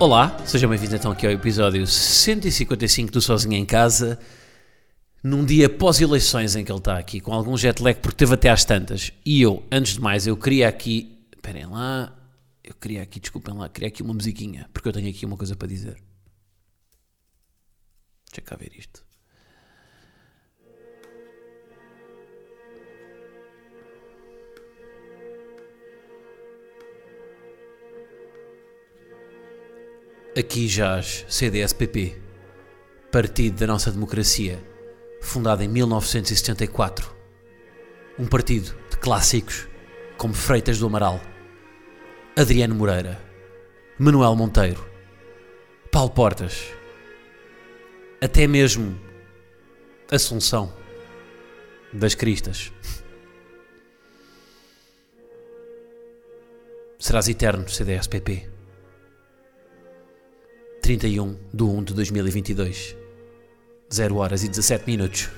Olá, sejam bem-vindos então aqui ao episódio 155 do Sozinho em Casa, num dia pós-eleições em que ele está aqui, com algum jet lag, porque teve até às tantas. E eu, antes de mais, eu queria aqui. Esperem lá, eu queria aqui, desculpem lá, queria aqui uma musiquinha, porque eu tenho aqui uma coisa para dizer. Deixa cá ver isto. Aqui jaz CDS-PP, Partido da Nossa Democracia, fundado em 1974. Um partido de clássicos como Freitas do Amaral, Adriano Moreira, Manuel Monteiro, Paulo Portas, até mesmo Assunção das Cristas. Serás eterno, CDS-PP. 31 de 1 de 2022. 0 horas e 17 minutos.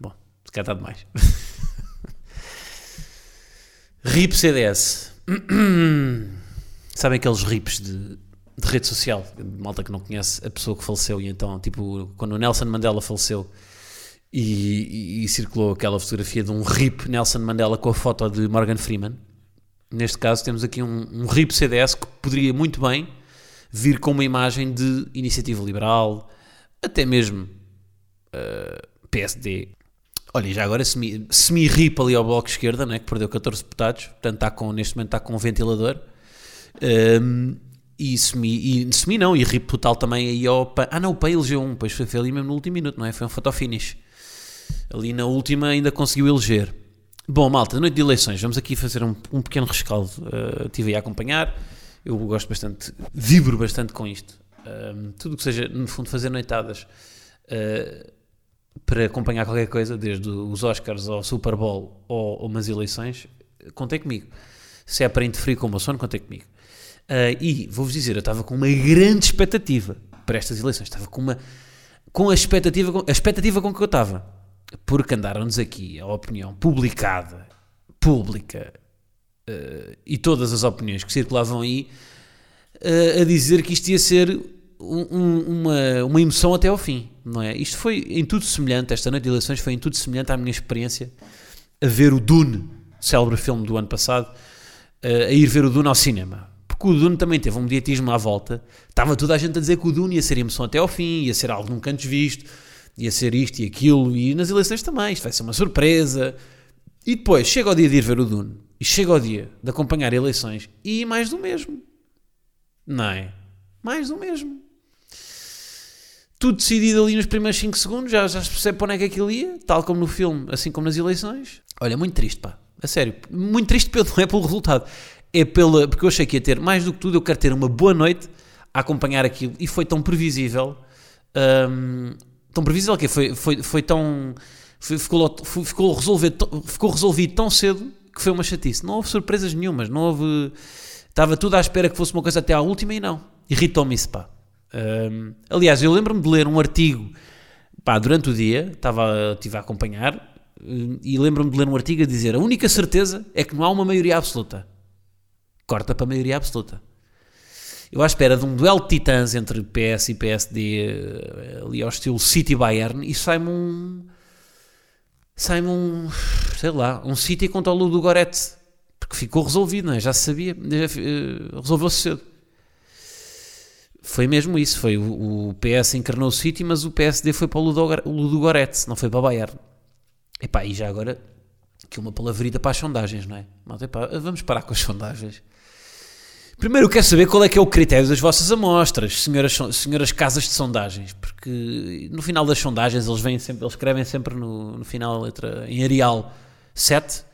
Bom, se calhar está demais. RIP CDS. Sabem aqueles rips de, de rede social? Malta que não conhece a pessoa que faleceu. E então, tipo, quando o Nelson Mandela faleceu e, e, e circulou aquela fotografia de um RIP Nelson Mandela com a foto de Morgan Freeman. Neste caso, temos aqui um, um RIP CDS que poderia muito bem vir com uma imagem de iniciativa liberal, até mesmo uh, PSD. Olha, já agora semi, semi rip ali ao Bloco de Esquerda, né, que perdeu 14 deputados, portanto está com, neste momento está com um ventilador. Um, e semi, e semi não, e rip total também aí ao PAN. Ah não, o PAN elegeu um, pois foi, foi ali mesmo no último minuto, não é? Foi um photo finish. Ali na última ainda conseguiu eleger. Bom, malta, noite de eleições, vamos aqui fazer um, um pequeno rescaldo. Uh, estive aí a acompanhar eu gosto bastante, vibro bastante com isto. Um, tudo que seja, no fundo, fazer noitadas uh, para acompanhar qualquer coisa, desde os Oscars ao Super Bowl ou, ou umas eleições, contei comigo. Se é para interferir com o meu sono, contei comigo. Uh, e vou-vos dizer, eu estava com uma grande expectativa para estas eleições. Estava com uma com a expectativa, a expectativa com que eu estava. Porque andaram-nos aqui a opinião publicada, pública, uh, e todas as opiniões que circulavam aí uh, a dizer que isto ia ser um, uma, uma emoção até ao fim, não é? Isto foi em tudo semelhante, esta noite de eleições foi em tudo semelhante à minha experiência a ver o Dune, célebre filme do ano passado, uh, a ir ver o Dune ao cinema. Porque o Dune também teve um mediatismo à volta, estava toda a gente a dizer que o Dune ia ser emoção até ao fim, ia ser algo nunca antes visto, ia ser isto e aquilo, e nas eleições também, isto vai ser uma surpresa. E depois chega o dia de ir ver o Dune e chega o dia de acompanhar eleições e mais do mesmo. Não é? Mais do mesmo. Tudo decidido ali nos primeiros 5 segundos, já, já se percebe para onde é que aquilo ia, tal como no filme, assim como nas eleições. Olha, muito triste, pá. A sério. Muito triste pelo, não é pelo resultado. É pela. Porque eu achei que ia ter, mais do que tudo, eu quero ter uma boa noite a acompanhar aquilo. E foi tão previsível. Hum, tão previsível que foi, foi, foi tão. Foi, ficou, ficou, resolvido, ficou resolvido tão cedo que foi uma chatice. Não houve surpresas nenhumas, não houve. Estava tudo à espera que fosse uma coisa até à última e não. Irritou-me isso, pá. Um, aliás, eu lembro-me de ler um artigo pá, durante o dia, estava, estive a acompanhar, e lembro-me de ler um artigo a dizer: a única certeza é que não há uma maioria absoluta. Corta para a maioria absoluta. Eu à espera de um duelo de titãs entre PS e PSD, eh, ali ao estilo City Bayern, e sai-me um sai-me um, sei lá, um City contra o Ludo Goretz, porque ficou resolvido, não é? Já sabia, uh, resolveu-se cedo. Foi mesmo isso, foi o, o PS encarnou o City, mas o PSD foi para o Ludo, Goretz, não foi para o Bayern. Epá, e já agora, que uma palavrita para as sondagens, não é? Mas, epá, vamos parar com as sondagens. Primeiro, quero saber qual é que é o critério das vossas amostras, senhoras, senhoras casas de sondagens, porque no final das sondagens eles, vêm sempre, eles escrevem sempre no, no final letra em Arial 7,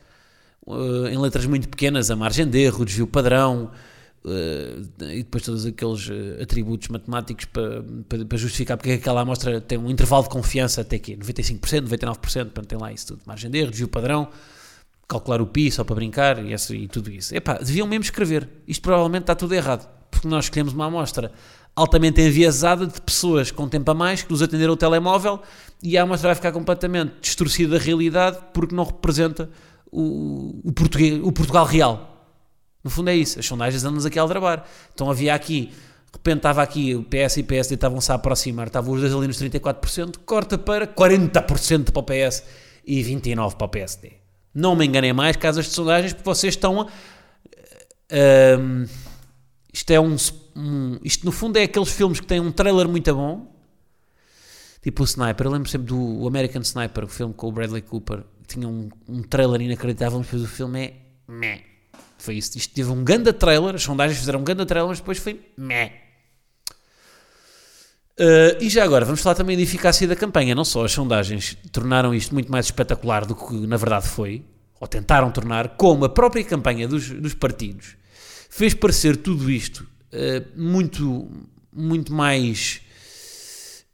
uh, em letras muito pequenas, a margem de erro, o desvio padrão, Uh, e depois todos aqueles uh, atributos matemáticos para, para, para, justificar porque é aquela amostra tem um intervalo de confiança até aqui, 95%, 99%, portanto tem lá isso tudo, margem de erro, desvio padrão, calcular o PI só para brincar e, essa, e tudo isso. Epá, deviam mesmo escrever, isto provavelmente está tudo errado, porque nós escolhemos uma amostra altamente enviesada de pessoas com tempo a mais que nos atenderam o telemóvel e a amostra vai ficar completamente distorcida da realidade porque não representa o, o, português, o Portugal real. No fundo é isso, as sondagens andam-nos aqui a aldrabar. Então havia aqui, de repente estava aqui, o PS e o PSD estavam-se a aproximar, estavam os dois ali nos 34%, corta para 40% para o PS e 29% para o PSD. Não me enganem mais, casas de sondagens, porque vocês estão a... Um, isto é um, um, Isto no fundo é aqueles filmes que têm um trailer muito bom, tipo o Sniper. Eu lembro sempre do American Sniper, o filme com o Bradley Cooper, tinha um, um trailer inacreditável, mas depois o filme é meh. Foi isso. Isto teve um ganda trailer, as sondagens fizeram um ganda trailer, mas depois foi meh. Uh, e já agora, vamos falar também da eficácia da campanha. Não só as sondagens tornaram isto muito mais espetacular do que na verdade foi, ou tentaram tornar, como a própria campanha dos, dos partidos fez parecer tudo isto uh, muito, muito mais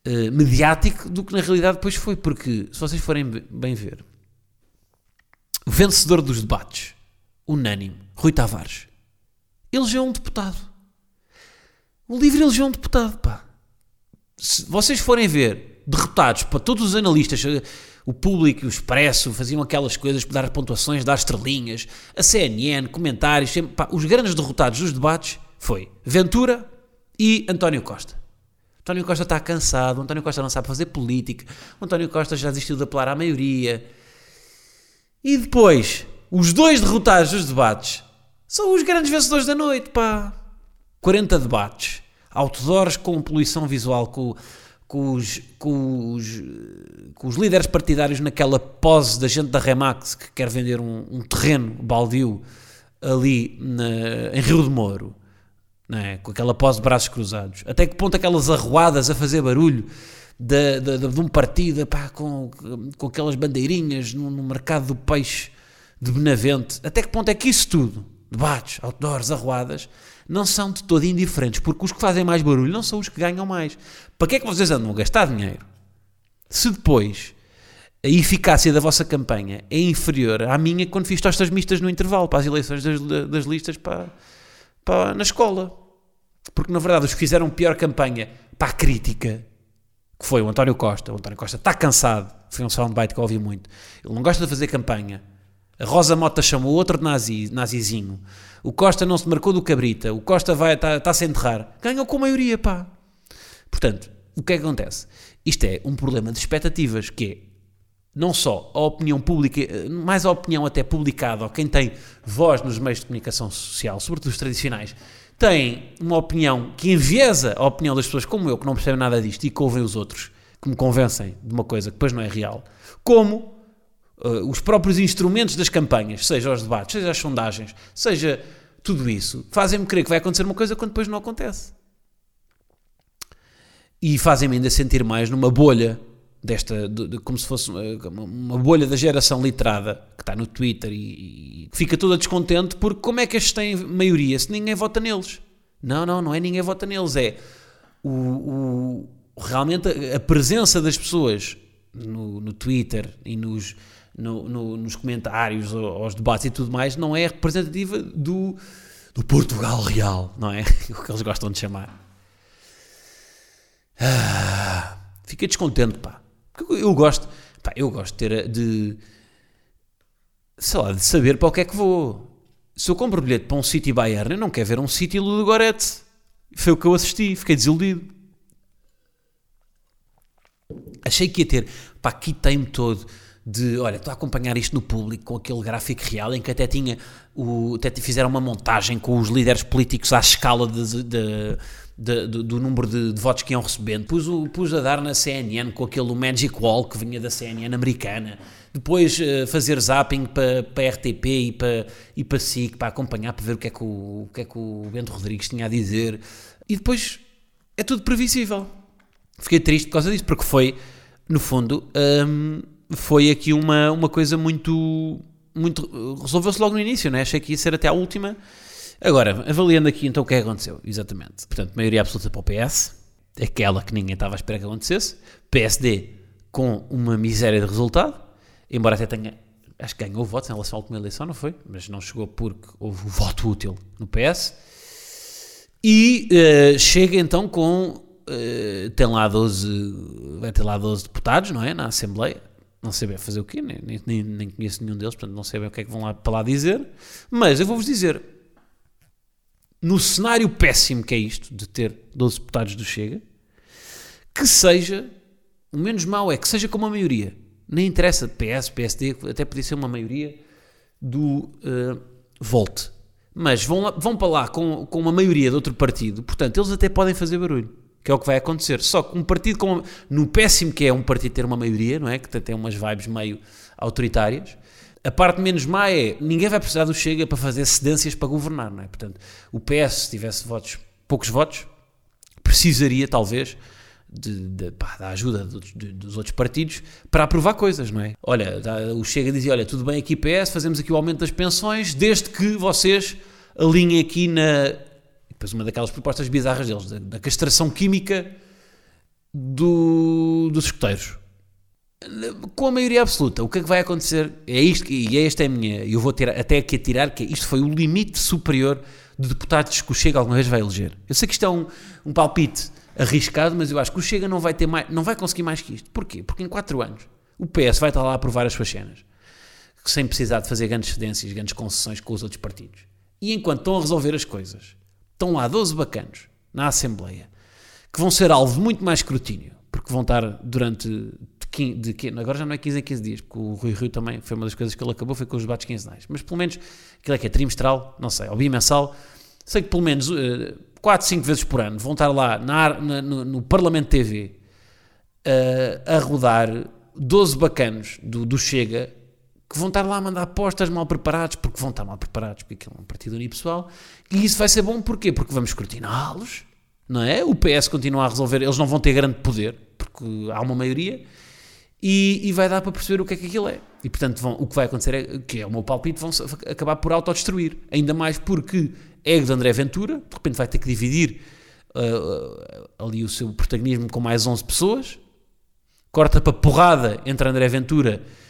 uh, mediático do que na realidade depois foi, porque se vocês forem bem ver, vencedor dos debates, unânime, Rui Tavares, elegeu um deputado. O livre elegeu um deputado, pá. Se vocês forem ver derrotados para todos os analistas, o público, o expresso, faziam aquelas coisas para dar pontuações, dar estrelinhas, a CNN, comentários, sempre, pá, os grandes derrotados dos debates foi Ventura e António Costa. António Costa está cansado, António Costa não sabe fazer política, António Costa já desistiu de apelar à maioria. E depois, os dois derrotados dos debates são os grandes vencedores da noite, pá. 40 debates, outdoors com poluição visual, com com os, com os, com os líderes partidários naquela pose da gente da Remax que quer vender um, um terreno baldio ali na, em Rio de Moro, é? com aquela pose de braços cruzados. Até que ponto aquelas arruadas a fazer barulho de, de, de um partido pá, com, com aquelas bandeirinhas no, no mercado do peixe de Benavente. Até que ponto é que isso tudo, debates, outdoors, arruadas, não são de todo indiferentes, porque os que fazem mais barulho não são os que ganham mais. Para que é que vocês andam a gastar dinheiro? Se depois a eficácia da vossa campanha é inferior à minha quando fiz tostas mistas no intervalo para as eleições das, das listas para, para, na escola. Porque na verdade os que fizeram pior campanha para a crítica, que foi o António Costa, o António Costa está cansado, foi um soundbite que eu ouvi muito, ele não gosta de fazer campanha. A Rosa Mota chamou outro nazi, nazizinho. O Costa não se marcou do Cabrita. O Costa vai está tá a se enterrar. Ganhou com maioria, pá. Portanto, o que é que acontece? Isto é um problema de expectativas, que é não só a opinião pública, mais a opinião até publicada, ou quem tem voz nos meios de comunicação social, sobretudo os tradicionais, tem uma opinião que enviesa a opinião das pessoas como eu, que não percebem nada disto e que ouvem os outros, que me convencem de uma coisa que depois não é real, como uh, os próprios instrumentos das campanhas, seja os debates, seja as sondagens, seja tudo isso, fazem-me crer que vai acontecer uma coisa quando depois não acontece. E fazem-me ainda sentir mais numa bolha desta, de, de, como se fosse uma, uma, bolha da geração literada que está no Twitter e, e fica toda descontente porque como é que estes têm maioria se ninguém vota neles? Não, não, não é ninguém vota neles, é o, o realmente a, a, presença das pessoas no, no Twitter e nos, no, no, nos comentários, aos debates e tudo mais, não é representativa do, do Portugal real, não é? O que eles gostam de chamar. Ah, fica descontente, pá. Porque eu gosto, pá, eu gosto de ter, de, sei lá, de saber para o que é que vou. Se eu compro bilhete para um City Bayern, eu não quero ver um City Ludogorets. Foi o que eu assisti, fiquei desiludido. Achei que ia ter, pá, aqui tem-me todo de, olha, estou a acompanhar isto no público com aquele gráfico real em que até tinha, o, até fizeram uma montagem com os líderes políticos à escala de, de, de, do, número de, votos que iam recebendo. Pus, o, pus a dar na CNN com aquele Magic Wall que vinha da CNN americana. Depois uh, fazer zapping para, para RTP e para, e para SIC para acompanhar, para ver o que, é que o, o que é que o Bento Rodrigues tinha a dizer. E depois é tudo previsível. Fiquei triste por causa disso, porque foi, no fundo, um, foi aqui uma, uma coisa muito. muito Resolveu-se logo no início, né? achei que ia ser até a última Agora, avaliando aqui então o que é que aconteceu, exatamente. Portanto, maioria absoluta para o PS, aquela que ninguém estava à espera que acontecesse. PSD com uma miséria de resultado, embora até tenha, acho que ganhou votos em relação à última eleição, não foi? Mas não chegou porque houve o voto útil no PS. E uh, chega então com. Uh, tem lá 12. Vai ter lá 12 deputados, não é? Na Assembleia. Não sei bem fazer o quê, nem, nem, nem conheço nenhum deles, portanto não sei bem o que é que vão lá para lá dizer. Mas eu vou-vos dizer: no cenário péssimo que é isto, de ter 12 deputados do Chega, que seja, o menos mau é que seja com uma maioria. Nem interessa PS, PSD, até podia ser uma maioria do uh, Volte. Mas vão, lá, vão para lá com, com uma maioria de outro partido, portanto, eles até podem fazer barulho, que é o que vai acontecer. Só que um partido, com, no péssimo que é um partido ter uma maioria, não é? Que tem umas vibes meio autoritárias, a parte menos má é ninguém vai precisar do Chega para fazer cedências para governar, não é? Portanto, o PS, se tivesse votos, poucos votos, precisaria talvez de, de, pá, da ajuda dos, dos, outros partidos para aprovar coisas, não é? Olha, o Chega dizia: olha, tudo bem aqui, PS, fazemos aqui o aumento das pensões, desde que vocês alinhem aqui na. Depois, uma daquelas propostas bizarras deles, da, da castração química do, dos escuteiros. Com a maioria absoluta, o que é que vai acontecer? É isto, e é esta é a minha. Eu vou ter até aqui tirar, que isto foi o limite superior de deputados que o Chega alguma vez vai eleger. Eu sei que isto é um, um palpite arriscado, mas eu acho que o Chega não vai ter mais, não vai conseguir mais que isto. Porquê? Porque em 4 anos o PS vai estar lá a aprovar as suas cenas, sem precisar de fazer grandes cedências, grandes concessões com os outros partidos. E enquanto estão a resolver as coisas, estão lá 12 bacanos na Assembleia, que vão ser alvo de muito mais escrutínio, porque vão estar durante de, de, de, agora já não é 15 em 15 dias, porque o Rui Rio também foi uma das coisas que ele acabou, foi com os debates quinzenais, mas pelo menos aquilo é que é trimestral, não sei, ou bimensal, sei que pelo menos uh, 4, 5 vezes por ano vão estar lá na, na, no, no, Parlamento TV uh, a rodar 12 bacanos do, do, Chega que vão estar lá a mandar apostas mal preparados, porque vão estar mal preparados, porque aquilo é um partido unipessoal, e isso vai ser bom porquê? Porque vamos escrutiná-los, não é? O PS continua a resolver, eles não vão ter grande poder, porque há uma maioria, e, e vai dar para perceber o que é que aquilo é. E portanto, vão, o que vai acontecer é que é o meu palpite, vão acabar por autodestruir, ainda mais porque ego de André Ventura, de repente vai ter que dividir uh, ali o seu protagonismo com mais 11 pessoas, corta para porrada entre André Ventura e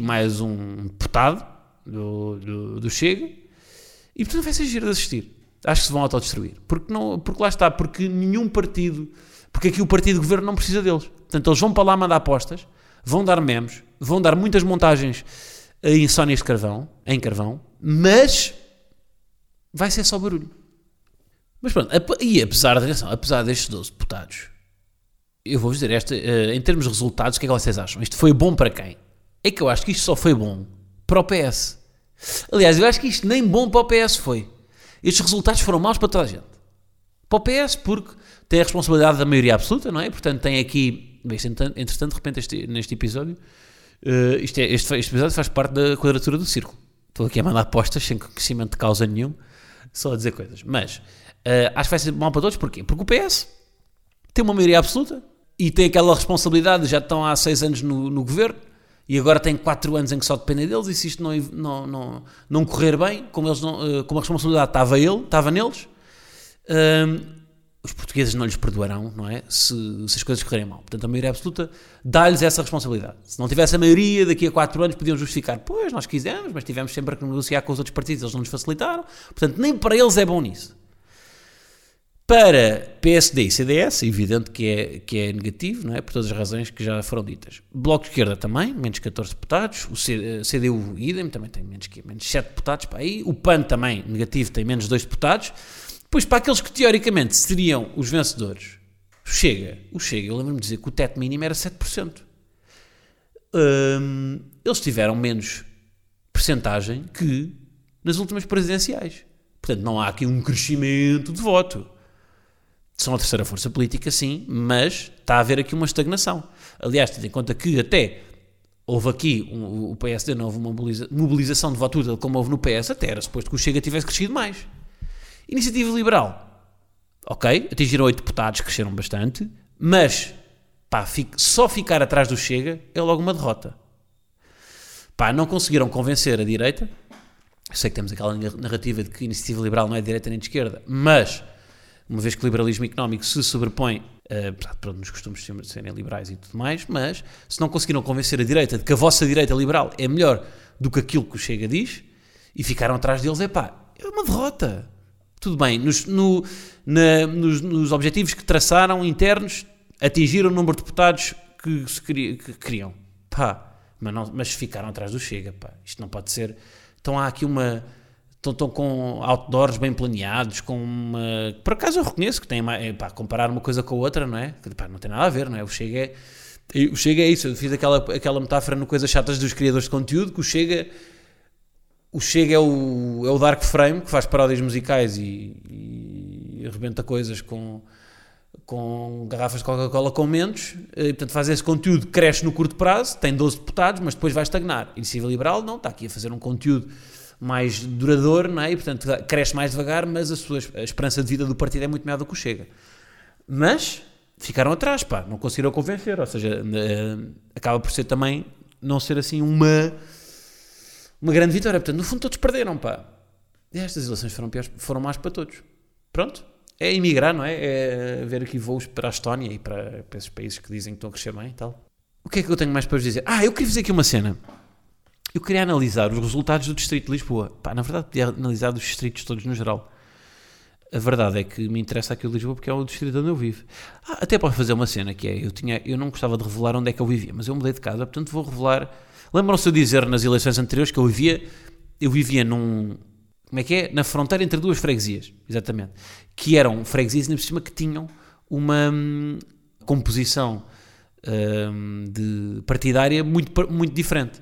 mais um deputado do, do, do Chega, e portanto vai ser giro de assistir. Acho que se vão autodestruir. Porque, não, porque lá está, porque nenhum partido, porque aqui o partido de governo não precisa deles. Portanto, eles vão para lá mandar apostas, vão dar memes, vão dar muitas montagens em insónias de carvão, em carvão, mas vai ser só barulho. Mas pronto, e apesar, atenção, apesar destes 12 deputados, eu vou dizer, esta, eh, em termos de resultados, o que é que vocês acham? Isto foi bom para quem? É que eu acho que isto só foi bom para o PS. Aliás, eu acho que isto nem bom para o PS foi. Estes resultados foram maus para toda a gente. Para o PS, porque tem a responsabilidade da maioria absoluta, não é? Portanto, tem aqui. Bem, entretanto, de repente, este, neste episódio, uh, isto é, este, este episódio faz parte da quadratura do círculo. Estou aqui a mandar apostas sem conhecimento de causa nenhum só a dizer coisas. Mas uh, acho que vai ser mal para todos, porquê? Porque o PS tem uma maioria absoluta e tem aquela responsabilidade, já estão há seis anos no, no governo e agora tem quatro anos em que só dependem deles e se isto não, não, não, não correr bem, como, eles não, uh, como a responsabilidade estava ele, estava neles, uh, os portugueses não lhes perdoarão, não é? Se, se, as coisas correrem mal. Portanto, a maioria absoluta dá-lhes essa responsabilidade. Se não tivesse a maioria, daqui a quatro anos podiam justificar. Pois, nós quisemos, mas tivemos sempre que negociar com os outros partidos, eles não nos facilitaram. Portanto, nem para eles é bom nisso. Para PSD e CDS, evidente que é, que é negativo, não é? Por todas as razões que já foram ditas. Bloco de Esquerda também, menos 14 deputados. O CDU, idem, também tem menos, menos 7 deputados para aí. O PAN também, negativo, tem menos 2 deputados. Pois para aqueles que teoricamente seriam os vencedores, Chega, o Chega, eu lembro-me de dizer que o teto mínimo era 7%. Hum, eles tiveram menos percentagem que nas últimas presidenciais. Portanto, não há aqui um crescimento de voto. São a terceira força política, sim, mas está a haver aqui uma estagnação. Aliás, tendo em conta que até houve aqui, um, o PSD não houve uma mobilização de voto útil como houve no PS, até era suposto que o Chega tivesse crescido mais. Iniciativa Liberal. Ok, atingiram 8 deputados, cresceram bastante, mas pá, só ficar atrás do Chega é logo uma derrota. Pá, não conseguiram convencer a direita, sei que temos aquela narrativa de que iniciativa liberal não é de direita nem de esquerda, mas uma vez que o liberalismo económico se sobrepõe, uh, pronto, nos costumes de serem liberais e tudo mais, mas se não conseguiram convencer a direita de que a vossa direita liberal é melhor do que aquilo que o Chega diz, e ficaram atrás deles, é pá, é uma derrota. Tudo bem, nos, no, na, nos, nos, objetivos que traçaram internos, atingiram o número de deputados que, se queria, que queriam. Pá, mas, não, mas ficaram atrás do Chega, pá. Isto não pode ser. Então há aqui uma estão, com outdoors bem planeados, com uma... Por acaso eu reconheço que tem, pá, comparar uma coisa com a outra, não é? Pá, não tem nada a ver, não é? O Chega é... O Chega é isso, eu fiz aquela, aquela metáfora no Coisas Chatas dos criadores de conteúdo, que o Chega... O Chega é o, é o Dark Frame, que faz paródias musicais e, e arrebenta coisas com com garrafas de Coca-Cola com menos, e, portanto faz esse conteúdo, cresce no curto prazo, tem 12 deputados, mas depois vai estagnar. Iniciativa Liberal não, está aqui a fazer um conteúdo mais duradouro, não é? E, portanto, cresce mais devagar, mas a sua a esperança de vida do partido é muito maior do que o Chega. Mas ficaram atrás, pá, não conseguiram convencer, ou seja, uh, acaba por ser também não ser assim uma uma grande vitória. Portanto, no fundo todos perderam, pá. E estas eleições foram piores, foram mais para todos. Pronto. É emigrar, não é? É ver aqui voos para a Estónia e para, para esses países que dizem que estão a crescer bem e tal. O que é que eu tenho mais para vos dizer? Ah, eu queria fazer aqui uma cena. Eu queria analisar os resultados do Distrito de Lisboa. Pá, na verdade, podia analisar dos distritos todos no geral. A verdade é que me interessa aqui o Lisboa porque é o distrito onde eu vivo. Ah, até posso fazer uma cena que é: eu, tinha, eu não gostava de revelar onde é que eu vivia, mas eu mudei de casa, portanto vou revelar. Lembram-se de dizer nas eleições anteriores que eu vivia, eu vivia num. Como é que é? Na fronteira entre duas freguesias, exatamente. Que eram freguesias, ainda por cima, que tinham uma hum, composição hum, de partidária muito, muito diferente.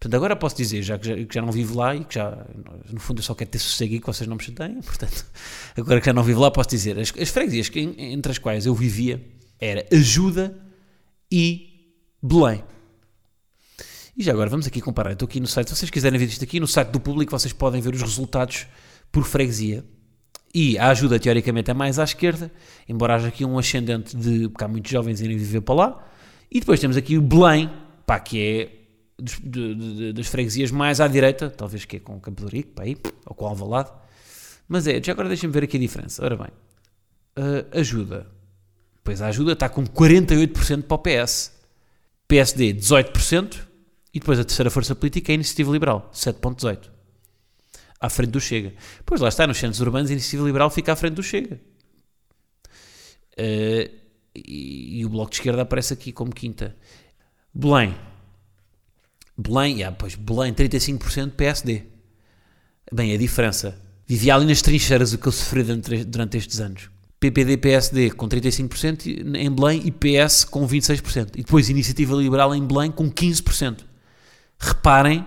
Portanto, agora posso dizer, já que, já que já, não vivo lá e que já, no fundo, eu só quero ter sossego e que vocês não me chateiem, portanto, agora que já não vivo lá, posso dizer, as, as freguesias que, entre as quais eu vivia era Ajuda e Belém. E já agora vamos aqui comparar. Estou aqui no site, se vocês quiserem ver isto aqui, no site do público vocês podem ver os resultados por freguesia. E a ajuda, teoricamente, é mais à esquerda, embora haja aqui um ascendente de. porque há muitos jovens irem viver para lá. E depois temos aqui o Belém, pá, que é dos, de, de, das freguesias mais à direita, talvez que é com Campo de Rico, aí, ou com Alvalade. Mas é, já agora deixem-me ver aqui a diferença. Ora bem, uh, ajuda. Pois a ajuda está com 48% para o PS. PSD 18% e depois a terceira força política é a Iniciativa Liberal, 7.18. À frente do Chega. Pois lá está, nos centros urbanos a Iniciativa Liberal fica à frente do Chega. Uh, e, e, o Bloco de Esquerda aparece aqui como quinta. Belém, Belém, yeah, pois, Belém 35% PSD. Bem, a diferença. Vivia ali nas trincheiras o que eu sofri durante, estes anos. PPD PSD com 35% em Belém e PS com 26%. E depois Iniciativa Liberal em Belém com 15%. Reparem,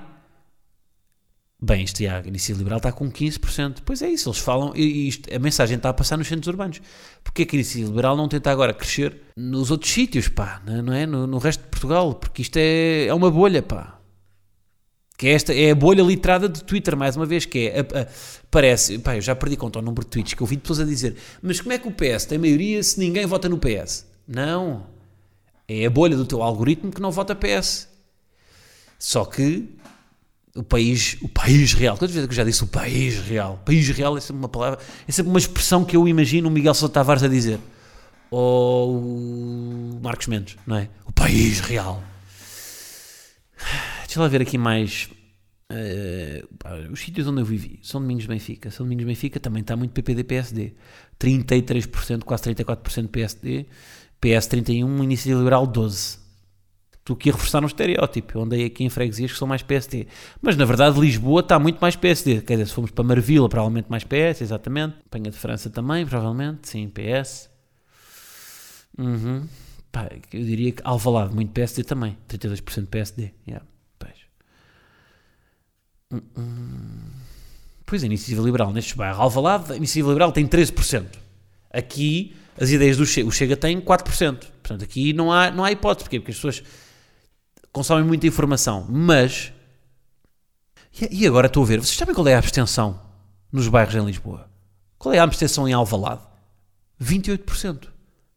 bem, isto já, a Iniciativa Liberal está com 15%. Pois é isso, eles falam, e isto, a mensagem está a passar nos centros urbanos. Porque é que a Iniciativa Liberal não tenta agora crescer nos outros sítios, pá, não é? No, no resto de Portugal, porque isto é, é uma bolha, pá que é esta é a bolha literada de Twitter, mais uma vez, que é, a, a, parece, pá, eu já perdi conta ao número de tweets que eu vi de pessoas a dizer, mas como é que o PS tem maioria se ninguém vota no PS? Não, é a bolha do teu algoritmo que não vota PS. Só que o país, o país real, quantas vezes que eu já disse o país real? País real é sempre uma palavra, é sempre uma expressão que eu imagino o Miguel Sousa Tavares a dizer. Ou o Marcos Mendes, não é? O país real. Deixa lá ver aqui mais. Uh, os sítios onde eu vivi. São Domingos Benfica. São Domingos Benfica também está muito PPD-PSD. 33%, quase 34% PSD. PS 31, Iniciativa Liberal 12. Estou aqui a reforçar um estereótipo. Eu andei aqui em freguesias que são mais PSD. Mas na verdade Lisboa está muito mais PSD. Quer dizer, se formos para Marvila, provavelmente mais PS, exatamente. Penha de França também, provavelmente. Sim, PS. Uhum. Pá, eu diria que Alvalade, muito PSD também. 32% PSD. Yeah. Pois a Iniciativa Liberal nestes bairros, Alvalade, a Iniciativa Liberal tem 13%. Aqui, as ideias do Chega, o Chega tem 4%. Portanto, aqui não há, não há hipótese. Porquê? Porque as pessoas consomem muita informação. Mas, e agora estou a ver, vocês sabem qual é a abstenção nos bairros em Lisboa? Qual é a abstenção em Alvalade? 28%.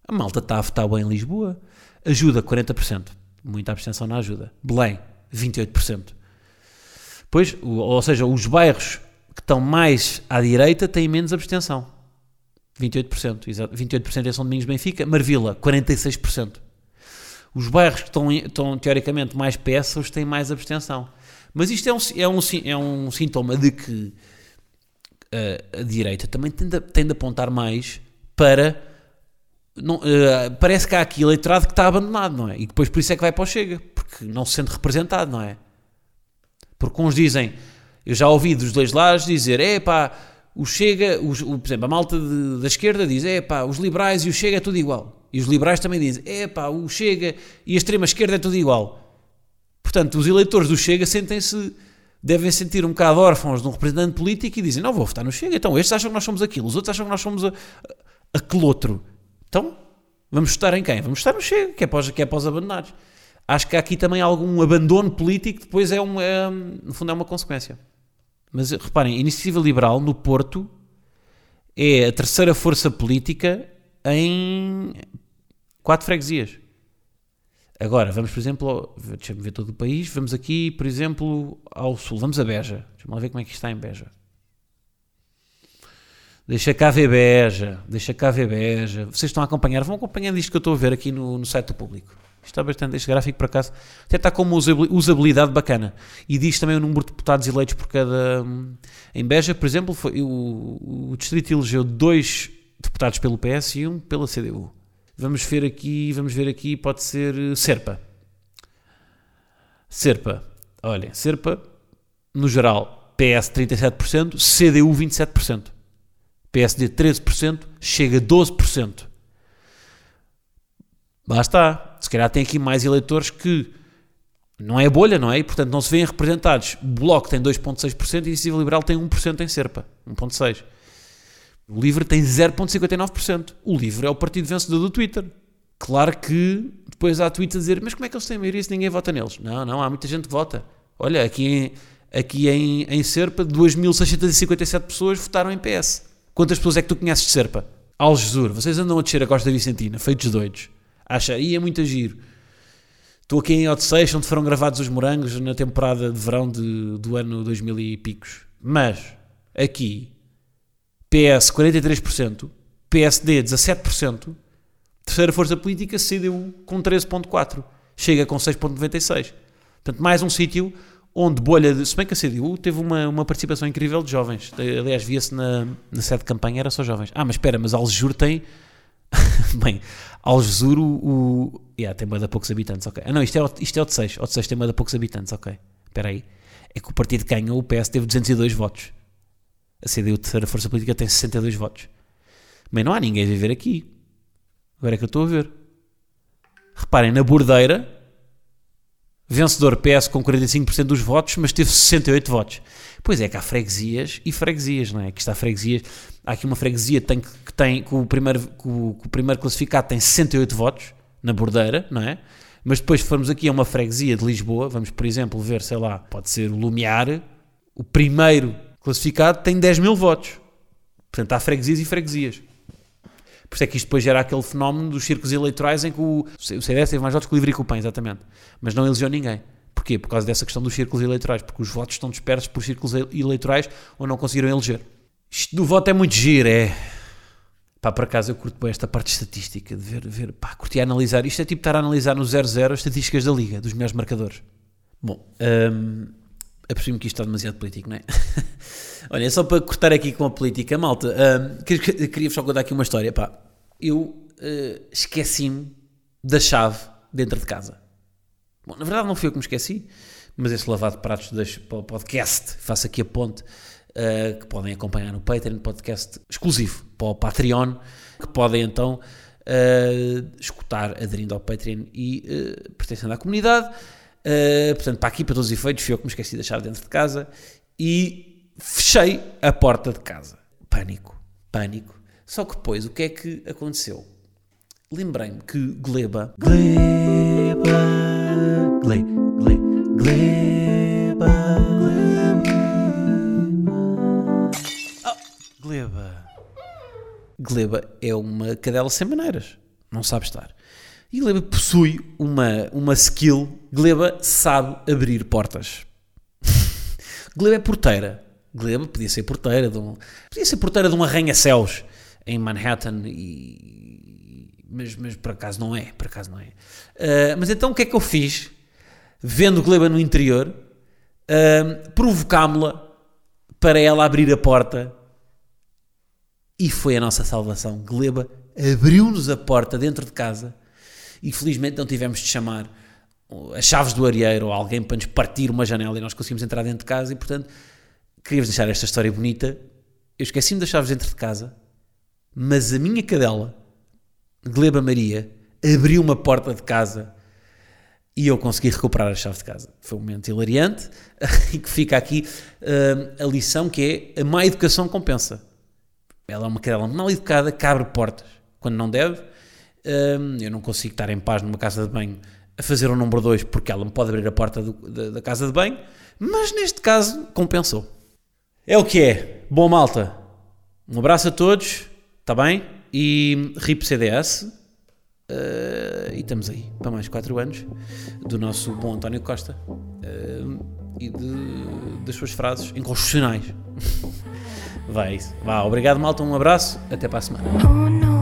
A malta está a votar bem em Lisboa. Ajuda, 40%. Muita abstenção na ajuda. Belém, 28%. Pois, ou seja, os bairros que estão mais à direita têm menos abstenção. 28%. Exato. 28% em São Domingos Benfica. Marvila, 46%. Os bairros que estão, estão teoricamente mais que têm mais abstenção. Mas isto é um, é um, é um sintoma de que eh, a direita também tende a, tende a apontar mais para. Não, eh, parece que há aqui eleitorado que está abandonado, não é? E depois por isso é que vai para o Chega, porque não se sente representado, não é? Porque uns dizem, eu já ouvi dos dois lados dizer, é pá, o Chega, os, o, por exemplo, a malta de- da esquerda diz, é pá, os liberais e o Chega é tudo igual. E os liberais também dizem, é pá, o Chega e a extrema esquerda é tudo igual. Portanto, os eleitores do Chega sentem-se, devem sentir um bocado órfãos de um representante político e dizem, não, vou votar no Chega. Então, estes acham que nós somos aquilo, os outros acham que nós somos a, a, aquele outro. Então, vamos votar em quem? Vamos votar no Chega, que é para os, que é para os abandonados. Acho que há aqui também algum abandono político depois é, um, é, no fundo, é uma consequência. Mas reparem, a Iniciativa Liberal no Porto é a terceira força política em quatro freguesias. Agora, vamos, por exemplo, deixa-me ver todo o país, vamos aqui, por exemplo, ao sul, vamos a Beja. Deixa-me lá ver como é que está em Beja. Deixa cá ver Beja, deixa cá ver Beja. Vocês estão a acompanhar, vão acompanhando isto que eu estou a ver aqui no, no site do público. Está bastante, este gráfico por acaso, até está com uma usabili- usabilidade bacana. E diz também o número de deputados eleitos por cada. hum, Em Beja, por exemplo, foi, o, o distrito elegeu dois deputados pelo PS e um pela CDU. Vamos ver aqui, vamos ver aqui, pode ser eh, Serpa. Serpa, olhem, Serpa, no geral, PS 37%, CDU 27%. PSD 13%, chega a 12%. Lá está. Se calhar tem aqui mais eleitores que não é bolha, não é? E portanto não se veem representados. O Bloco tem 2,6% e a Iniciativa Liberal tem 1% em Serpa. 1,6%. O Livre tem 0,59%. O Livre é o partido vencedor do Twitter. Claro que depois há tweets a dizer mas como é que eles têm maioria se ninguém vota neles? Não, não, há muita gente que vota. Olha, aqui em, aqui em, em Serpa, 2.657 pessoas votaram em PS. Quantas pessoas é que tu conheces de Serpa? Algesur, vocês andam a descer a Costa Vicentina, feitos doidos. Acha, ia muito a giro. Estou aqui em Odisseis, onde foram gravados os morangos na temporada de verão de- do ano 2000 e picos. Mas, aqui, PS 43%, PSD 17%, terceira força política CDU com 13.4%, chega com 6.96%. Portanto, mais um sítio onde bolha, de, se bem que a CDU teve uma, uma participação incrível de jovens. Aliás, via-se na, na sede de campanha, era só jovens. Ah, mas espera, mas Algesur tem... Bem, Algesur, o... o yeah, tem mais de poucos habitantes, ok. Ah não, isto é, isto é o de 6. O de 6 tem mais de poucos habitantes, ok. Espera aí. É que o partido que ganhou, o PS, teve 202 votos. A CDU, terceira força política, tem 62 votos. Bem, não há ninguém a viver aqui. Agora é que eu estou a ver. Reparem, na Bordeira, vencedor PS com 45% dos votos, mas teve 68 votos. Pois é que há freguesias e freguesias, não é? Aqui está freguesias. Há aqui uma freguesia que tem, que tem que, o primeiro, que, o, que o primeiro classificado tem 68 votos, na Bordeira, não é? Mas depois formos aqui a uma freguesia de Lisboa, vamos, por exemplo, ver, sei lá, pode ser o Lumiar, o primeiro classificado tem 10 mil votos. Portanto, há freguesias e freguesias. Por isso é que isto depois gera aquele fenómeno dos círculos eleitorais em que o, o CDS teve mais votos que o Livre e o PAN, exatamente. Mas não elegeu ninguém. Porquê? Por causa dessa questão dos círculos eleitorais, porque os votos estão dispersos por círculos eleitorais ou não conseguiram eleger. Isto do voto é muito giro, é. Pá, por acaso eu curto bem esta parte estatística, de ver, ver pá, curti a analisar. Isto é tipo estar a analisar no 0-0 as estatísticas da Liga, dos melhores marcadores. Bom, hum, apercebi-me que isto está demasiado político, não é? Olha, só para cortar aqui com a política, malta, hum, queria- queria-vos só contar aqui uma história, pá. Eu eh, esqueci-me da chave dentro de casa. Bom, na verdade não fui eu que me esqueci, mas esse lavado de pratos deixo para o podcast, faço aqui a ponte, eh, que podem acompanhar no Patreon, podcast exclusivo para o Patreon, que podem então eh, escutar aderindo ao Patreon e eh, pertencendo à comunidade. Eh, portanto, para aqui, para todos os efeitos, fui eu que me esqueci de deixar dentro de casa e fechei a porta de casa. Pânico, pânico. Só que depois, o que é que aconteceu? Lembrei-me que Gleba, Gleba, gle, gle, gleba, Gleba. Gleba é uma cadela sem maneiras. Não sabe estar. E Gleba possui uma, uma skill. Gleba sabe abrir portas. Gleba é porteira. Gleba podia ser porteira de um, podia ser porteira de um arranha-céus em Manhattan e mas, mas por acaso não é, por acaso não é. Uh, mas então o que é que eu fiz? Vendo Gleba no interior, provocámo-la para ela abrir a porta e foi a nossa salvação. Gleba abriu-nos a porta dentro de casa e felizmente não tivemos de chamar as chaves do areeiro ou alguém para nos partir uma janela e nós conseguimos entrar dentro de casa e portanto queria-vos deixar esta história bonita. Eu esqueci-me das chaves dentro de casa, mas a minha cadela, Gleba Maria, abriu uma porta de casa e eu consegui recuperar a chave de casa. Foi um momento hilariante e que fica aqui uh, a lição que é a má educação compensa. Ela é uma cadela mal educada que abre portas quando não deve. Uh, eu não consigo estar em paz numa casa de banho a fazer o número 2 porque ela me pode abrir a porta do, da, da casa de banho, mas neste caso compensou. É o que é. Boa malta. Um abraço a todos, está bem? E RIP CDS. Uh, e estamos aí para mais 4 anos do nosso bom António Costa uh, e de, das suas frases inconstitucionais. Vai isso. Vá, obrigado, malta. Um abraço. Até para a semana. Oh.